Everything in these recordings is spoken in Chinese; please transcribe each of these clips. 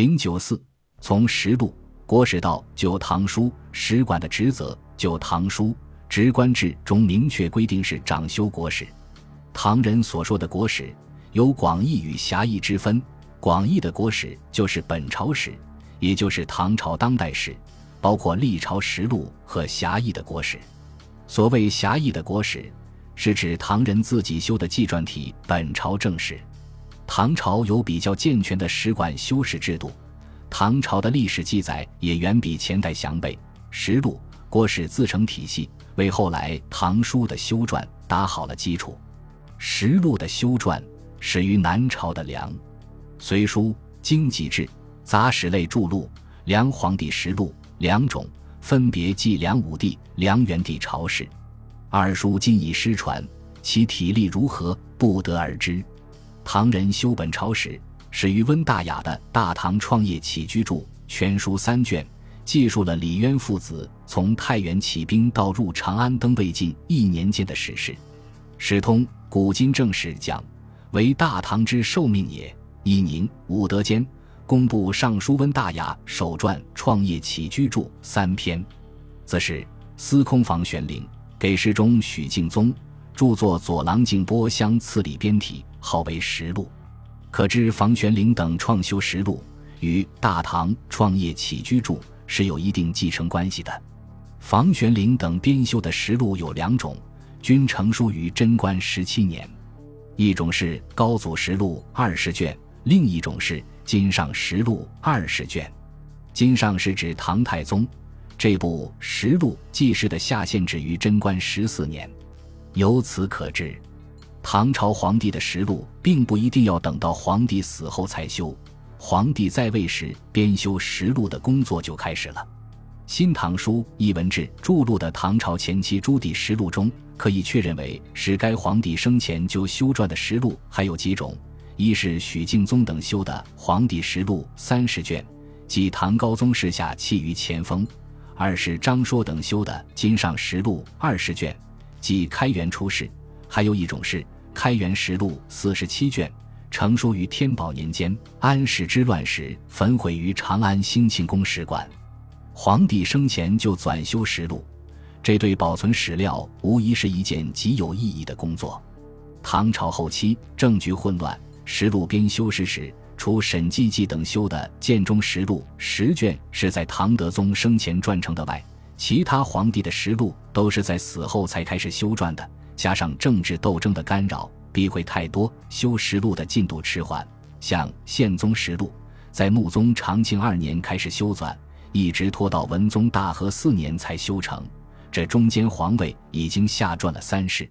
零九四，从实录、国史到《旧唐书》，史馆的职责，《旧唐书》职官制中明确规定是掌修国史。唐人所说的国史有广义与狭义之分，广义的国史就是本朝史，也就是唐朝当代史，包括历朝实录和狭义的国史。所谓狭义的国史，是指唐人自己修的纪传体本朝正史。唐朝有比较健全的史馆修史制度，唐朝的历史记载也远比前代详备，实录、国史自成体系，为后来唐书的修撰打好了基础。实录的修撰始于南朝的梁，《隋书》《经籍志》杂史类著录《梁皇帝实录》两种，分别记梁武帝、梁元帝朝事。二书今已失传，其体例如何，不得而知。唐人修本朝史，始于温大雅的《大唐创业起居注》全书三卷，记述了李渊父子从太原起兵到入长安登魏晋一年间的史事。史通古今正史讲，为大唐之受命也。以宁、武德间公布尚书温大雅首传《创业起居注》三篇，则是司空房玄龄给事中许敬宗著作左郎敬波相赐礼编体。号为实录，可知房玄龄等创修实录与《大唐创业起居注》是有一定继承关系的。房玄龄等编修的实录有两种，均成书于贞观十七年，一种是《高祖实录》二十卷，另一种是《金上实录》二十卷。金上是指唐太宗，这部实录记事的下限止于贞观十四年，由此可知。唐朝皇帝的实录并不一定要等到皇帝死后才修，皇帝在位时编修实录的工作就开始了。《新唐书·艺文志》著录的唐朝前期朱棣实录中，可以确认为是该皇帝生前就修撰的实录还有几种：一是许敬宗等修的《皇帝实录》三十卷，即唐高宗时下弃于前锋；二是张说等修的《金上实录》二十卷，即开元初世。还有一种是《开元实录》四十七卷，成书于天宝年间安史之乱时焚毁于长安兴庆宫史馆。皇帝生前就纂修实录，这对保存史料无疑是一件极有意义的工作。唐朝后期政局混乱，实录编修时，除沈济济等修的《建中实录》十卷是在唐德宗生前撰成的外，其他皇帝的实录都是在死后才开始修撰的。加上政治斗争的干扰，避讳太多，修实录的进度迟缓。像《宪宗实录》，在穆宗长庆二年开始修纂，一直拖到文宗大和四年才修成。这中间皇位已经下传了三世。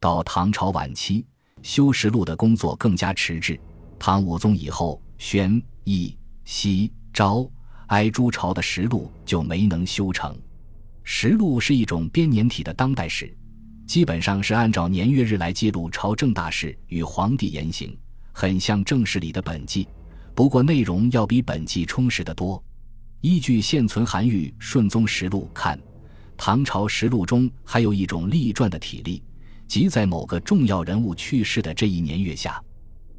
到唐朝晚期，修实录的工作更加迟滞。唐武宗以后，宣、义、熙、昭、哀诸朝的实录就没能修成。实录是一种编年体的当代史。基本上是按照年月日来记录朝政大事与皇帝言行，很像正史里的本纪，不过内容要比本纪充实得多。依据现存韩愈《顺宗实录》看，唐朝实录中还有一种立传的体例，即在某个重要人物去世的这一年月下，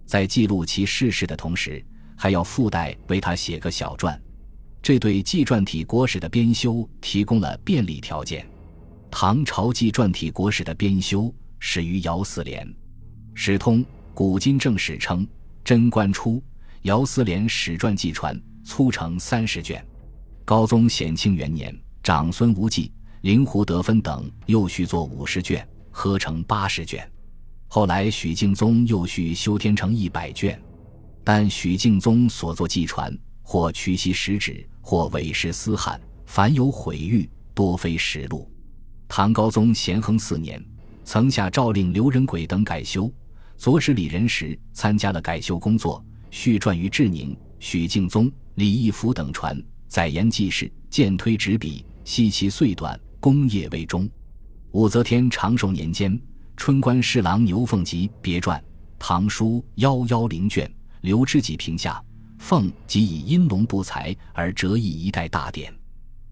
在记录其逝世的同时，还要附带为他写个小传，这对纪传体国史的编修提供了便利条件。唐朝纪传体国史的编修始于姚思廉，《史通古今正史》称：贞观初，姚思廉史传纪传粗成三十卷。高宗显庆元年，长孙无忌、灵狐得分等又续作五十卷，合成八十卷。后来许敬宗又续修添成一百卷，但许敬宗所作纪传，或屈膝实指，或委实私罕，凡有毁誉，多非实录。唐高宗咸亨四年，曾下诏令刘仁轨等改修。左使李仁时参加了改修工作，续传于志宁。许敬宗、李义府等传，载言记事，渐推执笔，悉其岁短，功业未终。武则天长寿年间，春官侍郎牛凤吉别传《唐书》幺幺零卷，刘知己评价：凤即以阴龙不才而折翼一代大典，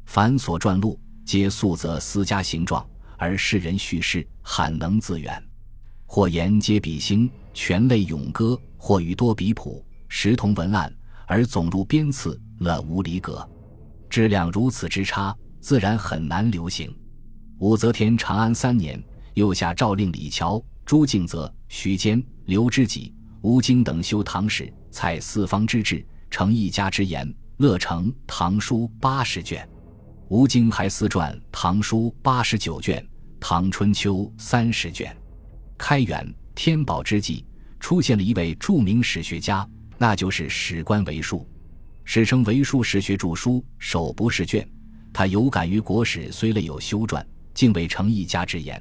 凡所传录。皆素则私家形状，而世人叙事罕能自远。或言皆比兴，全类咏歌；或语多比谱，实同文案，而总入编次了无离格，质量如此之差，自然很难流行。武则天长安三年，又下诏令李峤、朱敬则、徐坚、刘知己、吴京等修唐史，采四方之志，成一家之言，乐成《唐书》八十卷。吴京还私撰《唐书》八十九卷，《唐春秋》三十卷。开元天宝之际，出现了一位著名史学家，那就是史官韦树，史称韦树史学著书首不释卷。他有感于国史虽类有修撰，竟未成一家之言。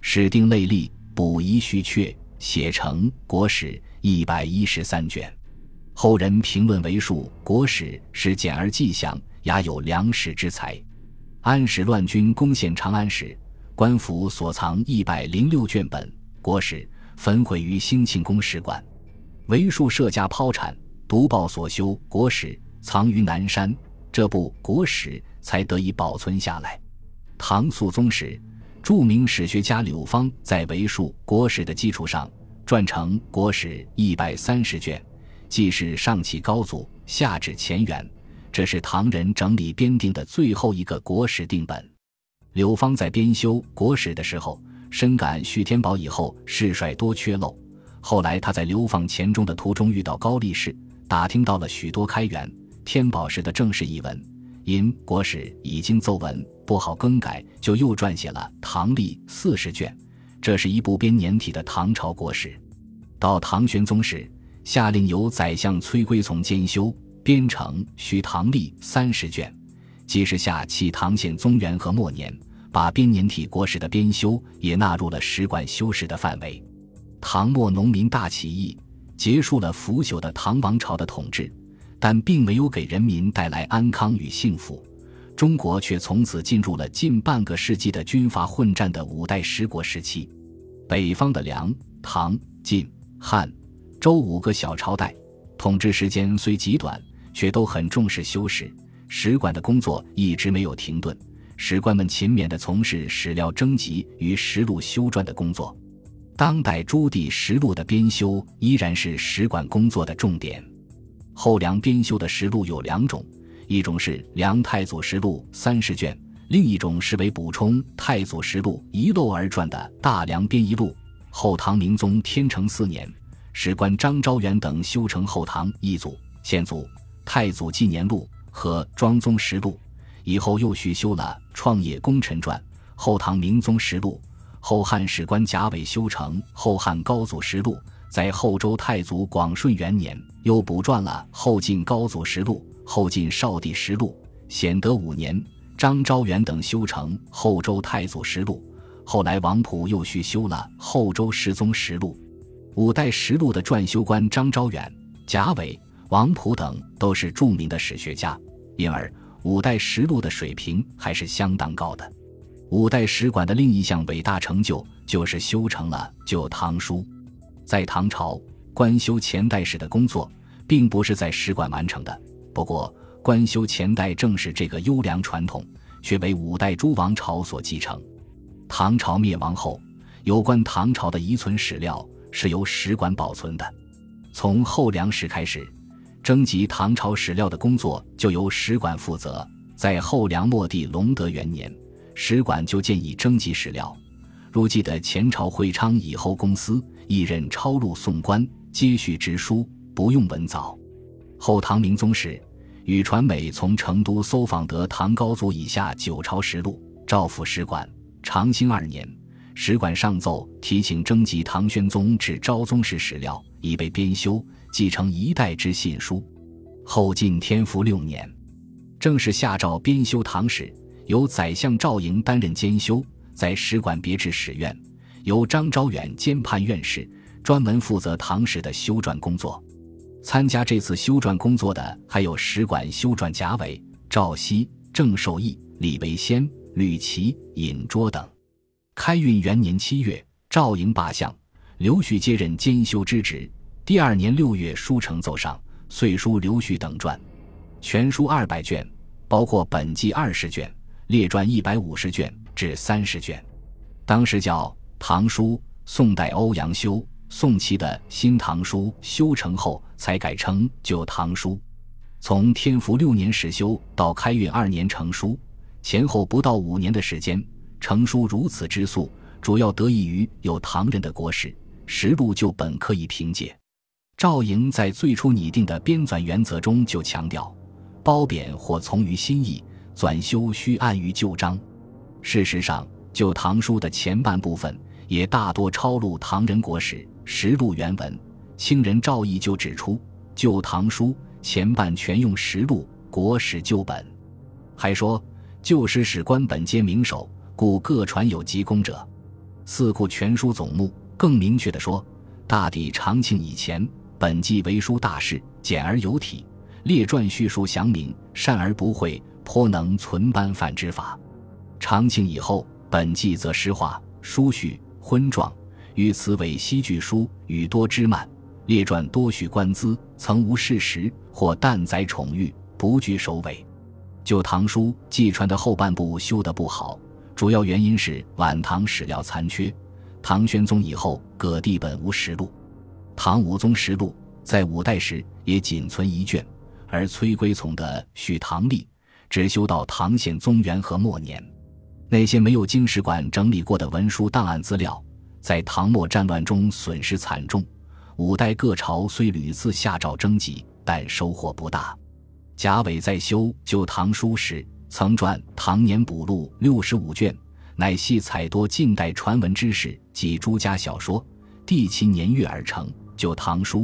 史定类例，补遗虚阙，写成国史一百一十三卷。后人评论韦树国史是简而记详，雅有良史之才。安史乱军攻陷长安时，官府所藏一百零六卷本。国史焚毁于兴庆宫史馆，为数设家抛产，独报所修国史藏于南山，这部国史才得以保存下来。唐肃宗时，著名史学家柳芳在为数国史的基础上，撰成国史一百三十卷，既是上起高祖，下至乾元，这是唐人整理编定的最后一个国史定本。柳芳在编修国史的时候。深感续天宝以后事帅多缺漏，后来他在流放黔中的途中遇到高力士，打听到了许多开元、天宝时的正式译文，因国史已经奏文不好更改，就又撰写了《唐历》四十卷，这是一部编年体的唐朝国史。到唐玄宗时，下令由宰相崔圭从监修编成《徐唐历》三十卷，即是下弃唐宪宗元和末年。把编年体国史的编修也纳入了史馆修史的范围。唐末农民大起义结束了腐朽的唐王朝的统治，但并没有给人民带来安康与幸福。中国却从此进入了近半个世纪的军阀混战的五代十国时期。北方的梁、唐、晋、汉、周五个小朝代，统治时间虽极短，却都很重视修史，史馆的工作一直没有停顿。史官们勤勉地从事史料征集与实录修撰的工作，当代朱棣实录的编修依然是史馆工作的重点。后梁编修的实录有两种，一种是《梁太祖实录》三十卷，另一种是为补充太祖实录遗漏而撰的《大梁编遗录》。后唐明宗天成四年，史官张昭元等修成《后唐一祖宪祖太祖纪年录》和《庄宗实录》。以后又续修了《创业功臣传》《后唐明宗实录》，后汉史官贾伟修成《后汉高祖实录》，在后周太祖广顺元年又补撰了《后晋高祖实录》《后晋少帝实录》。显德五年，张昭元等修成《后周太祖实录》，后来王溥又续修了《后周世宗实录》。五代实录的撰修官张昭元、贾伟、王溥等都是著名的史学家，因而。五代实录的水平还是相当高的。五代史馆的另一项伟大成就就是修成了《旧唐书》。在唐朝，官修前代史的工作并不是在史馆完成的。不过，官修前代正是这个优良传统，却为五代诸王朝所继承。唐朝灭亡后，有关唐朝的遗存史料是由史馆保存的。从后梁时开始。征集唐朝史料的工作就由史馆负责。在后梁末帝隆德元年，史馆就建议征集史料。如记得前朝会昌以后，公司一任抄录送官，接续直书，不用文藻。后唐明宗时，宇传美从成都搜访得唐高祖以下九朝实录，诏付史馆。长兴二年，史馆上奏提请征集唐宣宗至昭宗时史料，以备编修。继承一代之信书，后晋天福六年，正式下诏编修唐史，由宰相赵莹担任监修，在史馆别置史院，由张昭远兼判院士，专门负责唐史的修撰工作。参加这次修撰工作的还有史馆修撰贾伟、赵熙、郑受益、李维先、吕琦、尹卓等。开运元年七月，赵莹罢相，刘旭接任监修之职。第二年六月，书成奏上，遂书刘旭等传，全书二百卷，包括本纪二十卷，列传一百五十卷至三十卷。当时叫《唐书》，宋代欧阳修、宋祁的《新唐书》修成后，才改称《旧唐书》。从天福六年始修到开运二年成书，前后不到五年的时间，成书如此之速，主要得益于有唐人的国史实录旧本可以凭借。赵莹在最初拟定的编纂原则中就强调，褒贬或从于心意，纂修须按于旧章。事实上，《旧唐书》的前半部分也大多抄录唐人国史实录原文。清人赵翼就指出，《旧唐书》。前半全用实录国史旧本，还说旧史史官本皆名手，故各传有急功者。四库全书总目更明确地说，大抵长庆以前本纪为书大事，简而有体，列传叙述详明，善而不讳，颇能存班范之法。长庆以后本纪则诗化书序昏状，与此为西剧书语多之慢。列传多叙官资，曾无事实，或淡载宠遇，不具首尾。旧唐书纪传的后半部修得不好，主要原因是晚唐史料残缺。唐玄宗以后各地本无实录，唐武宗实录在五代时也仅存一卷，而崔圭从的《许唐历》只修到唐宪宗元和末年。那些没有经史馆整理过的文书档案资料，在唐末战乱中损失惨重。五代各朝虽屡次下诏征集，但收获不大。贾伟在修《旧唐书》时，曾撰《唐年补录》六十五卷，乃系采多近代传闻之事及诸家小说，地其年月而成。《旧唐书》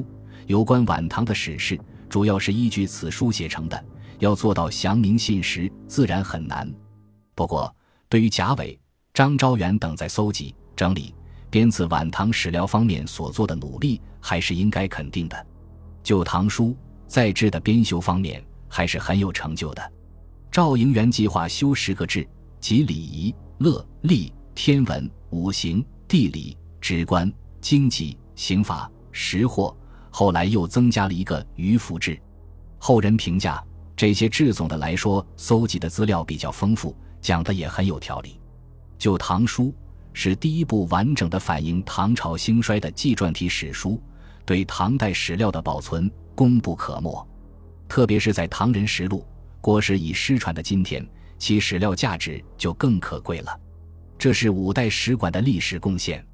有关晚唐的史事，主要是依据此书写成的，要做到详明信实，自然很难。不过，对于贾伟、张昭元等在搜集整理。编自晚唐史料方面所做的努力，还是应该肯定的。《旧唐书》在志的编修方面还是很有成就的。赵莹元计划修十个志，即礼仪、乐、历、天文、五行、地理、直观、经济、刑法、识货，后来又增加了一个渔父志。后人评价这些志，总的来说，搜集的资料比较丰富，讲的也很有条理。《旧唐书》。是第一部完整的反映唐朝兴衰的纪传体史书，对唐代史料的保存功不可没。特别是在唐人实录、国史已失传的今天，其史料价值就更可贵了。这是五代史馆的历史贡献。